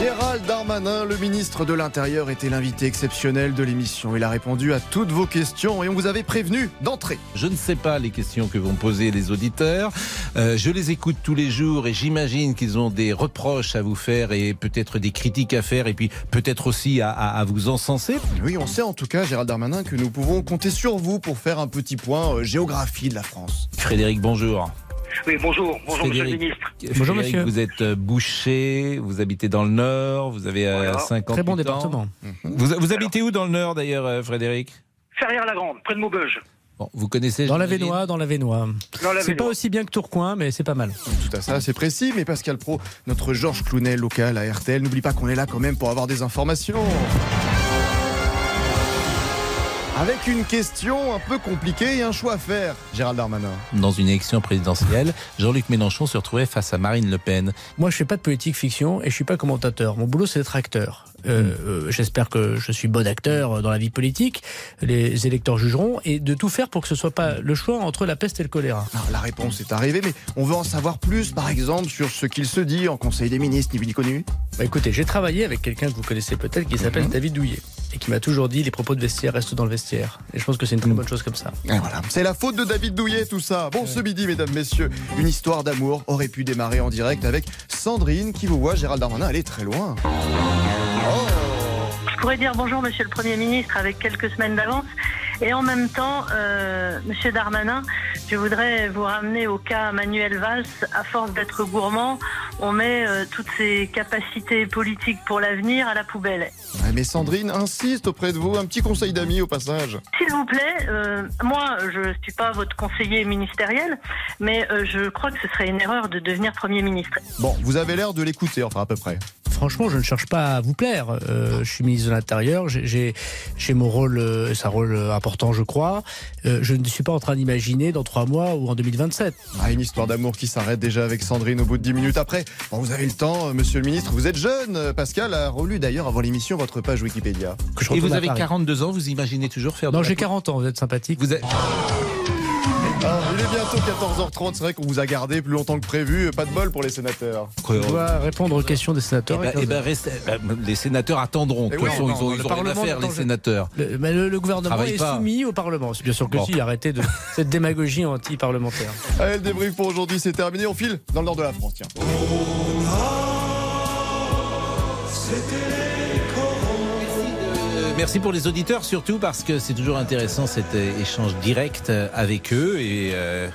Gérald Darmanin, le ministre de l'Intérieur, était l'invité exceptionnel de l'émission. Il a répondu à toutes vos questions et on vous avait prévenu d'entrer. Je ne sais pas les questions que vont poser les auditeurs. Euh, je les écoute tous les jours et j'imagine qu'ils ont des reproches à vous faire et peut-être des critiques à faire et puis peut-être aussi à, à- à vous encenser. Oui, on sait en tout cas, Gérald Darmanin, que nous pouvons compter sur vous pour faire un petit point euh, géographie de la France. Frédéric, bonjour. Oui, bonjour. Bonjour, monsieur le ministre. Bonjour, Frédéric, monsieur. Vous êtes euh, boucher, vous habitez dans le Nord, vous avez euh, Voilà. 50 Très bon département. Vous, vous habitez où dans le Nord d'ailleurs, euh, Frédéric? Ferrière-la-Grande, près de Maubeuge. Bon, Vous connaissez Dans la Vénois, dans la Vénois. C'est pas aussi bien que Tourcoing, mais c'est pas mal. Tout à ça, c'est précis, mais Pascal Pro, notre Georges Clounet local à RTL, n'oublie pas qu'on est là quand même pour avoir des informations. Avec une question un peu compliquée et un choix à faire, Gérald Darmanin. Dans une élection présidentielle, Jean-Luc Mélenchon se retrouvait face à Marine Le Pen. Moi, je fais pas de politique fiction et je suis pas commentateur. Mon boulot, c'est d'être acteur. Euh, euh, J'espère que je suis bon acteur euh, dans la vie politique. Les électeurs jugeront et de tout faire pour que ce soit pas le choix entre la peste et le choléra. Alors, la réponse est arrivée, mais on veut en savoir plus, par exemple, sur ce qu'il se dit en Conseil des ministres, ni vu ni connu. Bah, écoutez, j'ai travaillé avec quelqu'un que vous connaissez peut-être qui s'appelle David Douillet et qui m'a toujours dit les propos de vestiaire restent dans le vestiaire. Et je pense que c'est une très bonne chose comme ça. Et voilà, c'est la faute de David Douillet, tout ça. Bon, ce midi, mesdames, messieurs, une histoire d'amour aurait pu démarrer en direct avec Sandrine qui vous voit, Gérald Darmanin, aller très loin. Je pourrais dire bonjour Monsieur le Premier ministre avec quelques semaines d'avance. Et en même temps, euh, Monsieur Darmanin, je voudrais vous ramener au cas Manuel Valls. À force d'être gourmand, on met euh, toutes ses capacités politiques pour l'avenir à la poubelle. Ouais, mais Sandrine insiste auprès de vous, un petit conseil d'amis au passage. S'il vous plaît, euh, moi, je ne suis pas votre conseiller ministériel, mais euh, je crois que ce serait une erreur de devenir Premier ministre. Bon, vous avez l'air de l'écouter, enfin à peu près. Franchement, je ne cherche pas à vous plaire. Euh, je suis ministre de l'Intérieur, j'ai- mon rôle, euh, c'est un rôle euh, important, je crois. Euh, je ne suis pas en train d'imaginer dans trois mois ou en 2027. Ah, une histoire d'amour qui s'arrête déjà avec Sandrine au bout de 10 minutes après. Bon, vous avez le temps, monsieur le ministre, vous êtes jeune. Pascal a relu d'ailleurs avant l'émission votre page Wikipédia. Que je Et vous avez Paris. 42 ans, vous imaginez toujours faire de Non, j'ai po- 40 ans, vous êtes sympathique. Vous êtes- il est bientôt 14h30, c'est vrai qu'on vous a gardé plus longtemps que prévu. Pas de bol pour les sénateurs. Je dois répondre aux questions des Eh sénateurs. ben, et eh ben, eh ben, les sénateurs attendront. De Eh toute oui, façon, non, ils ont, le ils ont rien à Parlement faire, les sénateurs. Le, mais le- le gouvernement Travaille est pas. soumis au Parlement. Bien sûr que Bon. si, arrêtez de cette démagogie anti-parlementaire. Allez, le débrief pour aujourd'hui, c'est terminé. On file dans le nord de la France, tiens. Euh, Merci pour les auditeurs, surtout parce que c'est toujours intéressant cet euh, échange direct euh, avec eux. Et, euh,